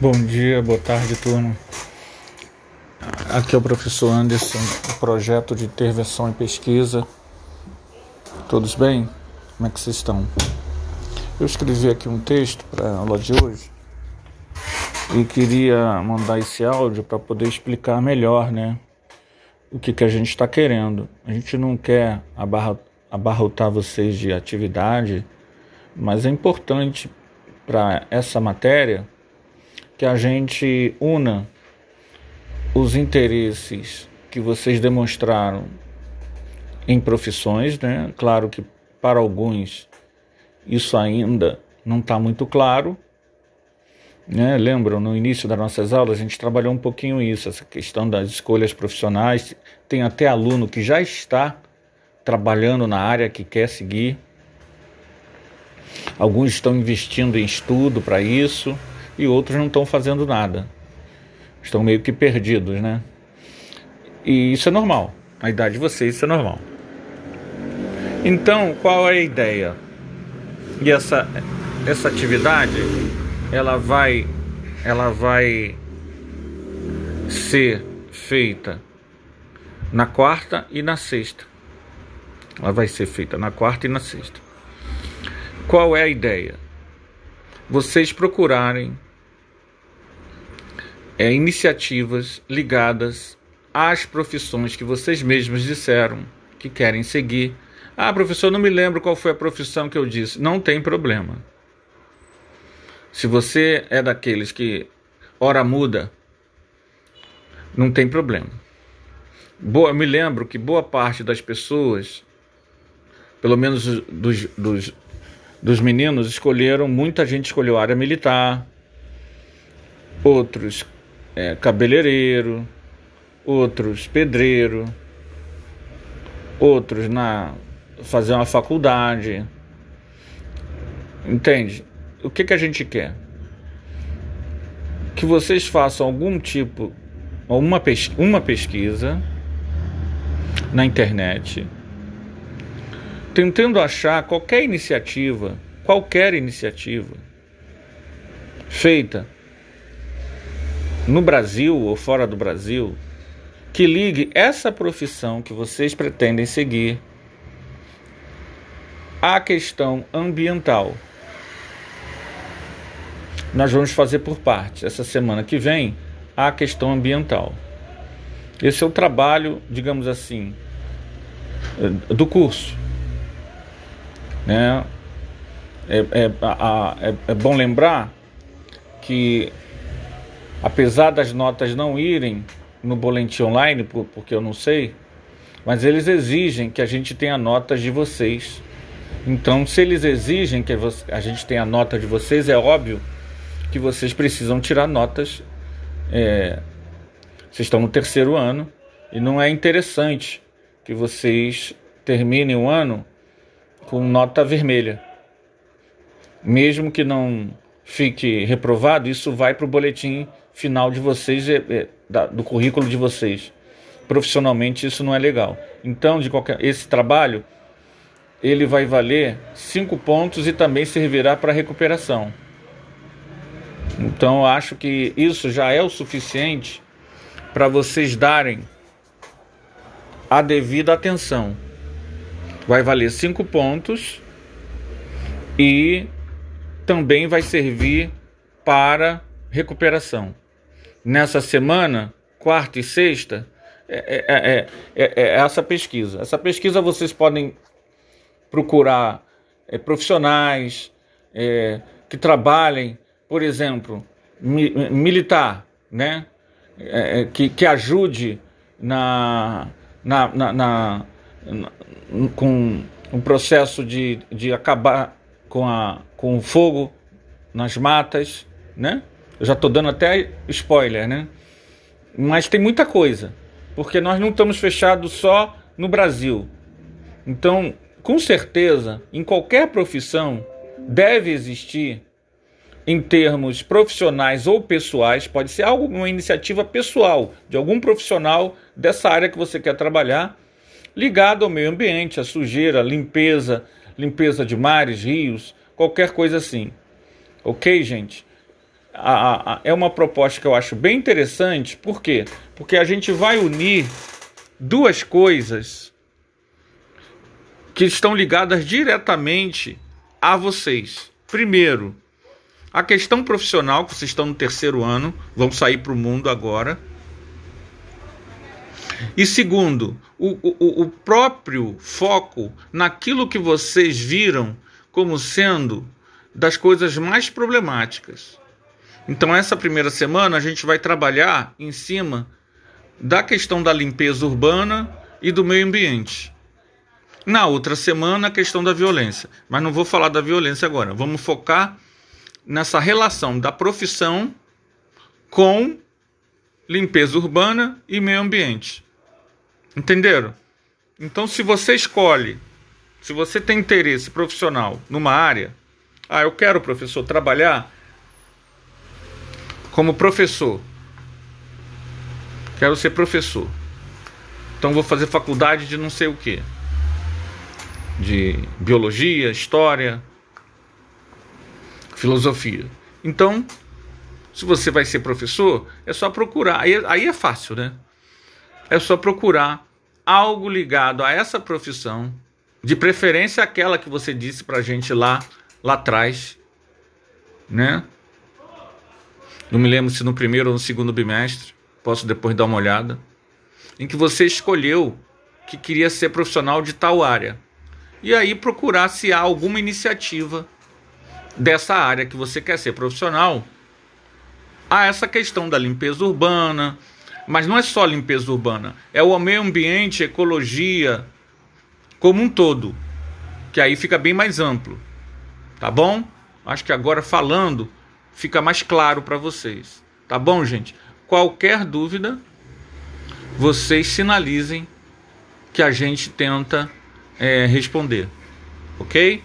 Bom dia, boa tarde, turma. Aqui é o professor Anderson, do projeto de intervenção e pesquisa. Todos bem? Como é que vocês estão? Eu escrevi aqui um texto para a aula de hoje e queria mandar esse áudio para poder explicar melhor, né? O que, que a gente está querendo. A gente não quer abarrotar vocês de atividade, mas é importante para essa matéria que a gente una os interesses que vocês demonstraram em profissões, né? Claro que para alguns isso ainda não está muito claro. Né? Lembram, no início das nossas aulas, a gente trabalhou um pouquinho isso, essa questão das escolhas profissionais. Tem até aluno que já está trabalhando na área que quer seguir. Alguns estão investindo em estudo para isso e outros não estão fazendo nada. Estão meio que perdidos, né? E isso é normal. Na idade de vocês, isso é normal. Então, qual é a ideia? E essa, essa atividade, ela vai, ela vai ser feita na quarta e na sexta. Ela vai ser feita na quarta e na sexta. Qual é a ideia? Vocês procurarem é, iniciativas ligadas às profissões que vocês mesmos disseram que querem seguir. Ah, professor, não me lembro qual foi a profissão que eu disse. Não tem problema. Se você é daqueles que hora muda, não tem problema. Boa, me lembro que boa parte das pessoas, pelo menos dos, dos, dos meninos, escolheram, muita gente escolheu área militar, outros é, cabeleireiro, outros pedreiro, outros na fazer uma faculdade. Entende? O que, que a gente quer? Que vocês façam algum tipo, uma, pes uma pesquisa na internet, tentando achar qualquer iniciativa, qualquer iniciativa feita no Brasil ou fora do Brasil que ligue essa profissão que vocês pretendem seguir à questão ambiental. Nós vamos fazer por partes. Essa semana que vem, a questão ambiental. Esse é o trabalho, digamos assim, do curso. Né? É, é, é, é bom lembrar que apesar das notas não irem no boletim online, porque eu não sei, mas eles exigem que a gente tenha notas de vocês. Então, se eles exigem que a gente tenha nota de vocês, é óbvio que vocês precisam tirar notas. É, vocês estão no terceiro ano e não é interessante que vocês terminem o ano com nota vermelha. Mesmo que não fique reprovado, isso vai para o boletim final de vocês, é, é, do currículo de vocês. Profissionalmente isso não é legal. Então, de qualquer esse trabalho ele vai valer cinco pontos e também servirá para recuperação. Então, acho que isso já é o suficiente para vocês darem a devida atenção. Vai valer cinco pontos e também vai servir para recuperação. Nessa semana, quarta e sexta, é, é, é, é essa pesquisa. Essa pesquisa vocês podem procurar profissionais que trabalhem, por exemplo, mi, militar, né? que, que ajude na, na, na, na, com o processo de, de acabar com, a, com fogo nas matas, né? Eu já estou dando até spoiler, né? Mas tem muita coisa, porque nós não estamos fechados só no Brasil. Então, com certeza, em qualquer profissão deve existir, em termos profissionais ou pessoais, pode ser algo, uma iniciativa pessoal de algum profissional dessa área que você quer trabalhar, ligado ao meio ambiente, à sujeira, limpeza, limpeza de mares, rios, qualquer coisa assim. Ok, gente? a, a, é uma proposta que eu acho bem interessante. Por quê? Porque a gente vai unir duas coisas que estão ligadas diretamente a vocês. Primeiro, a questão profissional, que vocês estão no terceiro ano, vão sair para o mundo agora. E segundo, o, o, o próprio foco naquilo que vocês viram como sendo das coisas mais problemáticas. Então, essa primeira semana a gente vai trabalhar em cima da questão da limpeza urbana e do meio ambiente. Na outra semana, a questão da violência. Mas não vou falar da violência agora. Vamos focar nessa relação da profissão com limpeza urbana e meio ambiente. Entenderam? Então, se você escolhe, se você tem interesse profissional numa área, ah, eu quero, professor, trabalhar como professor. Quero ser professor. Então vou fazer faculdade de não sei o que. De biologia, história, filosofia. Então, se você vai ser professor, é só procurar. Aí, aí é fácil, né? É só procurar algo ligado a essa profissão, de preferência aquela que você disse pra gente lá, lá atrás, né? Não me lembro se no primeiro ou no segundo bimestre, posso depois dar uma olhada, em que você escolheu que queria ser profissional de tal área. E aí procurar se há alguma iniciativa dessa área que você quer ser profissional a essa questão da limpeza urbana, mas não é só limpeza urbana, é o meio ambiente, ecologia como um todo, que aí fica bem mais amplo. Tá bom? Acho que agora falando fica mais claro para vocês. Tá bom, gente? Qualquer dúvida, vocês sinalizem que a gente tenta é, responder. Ok?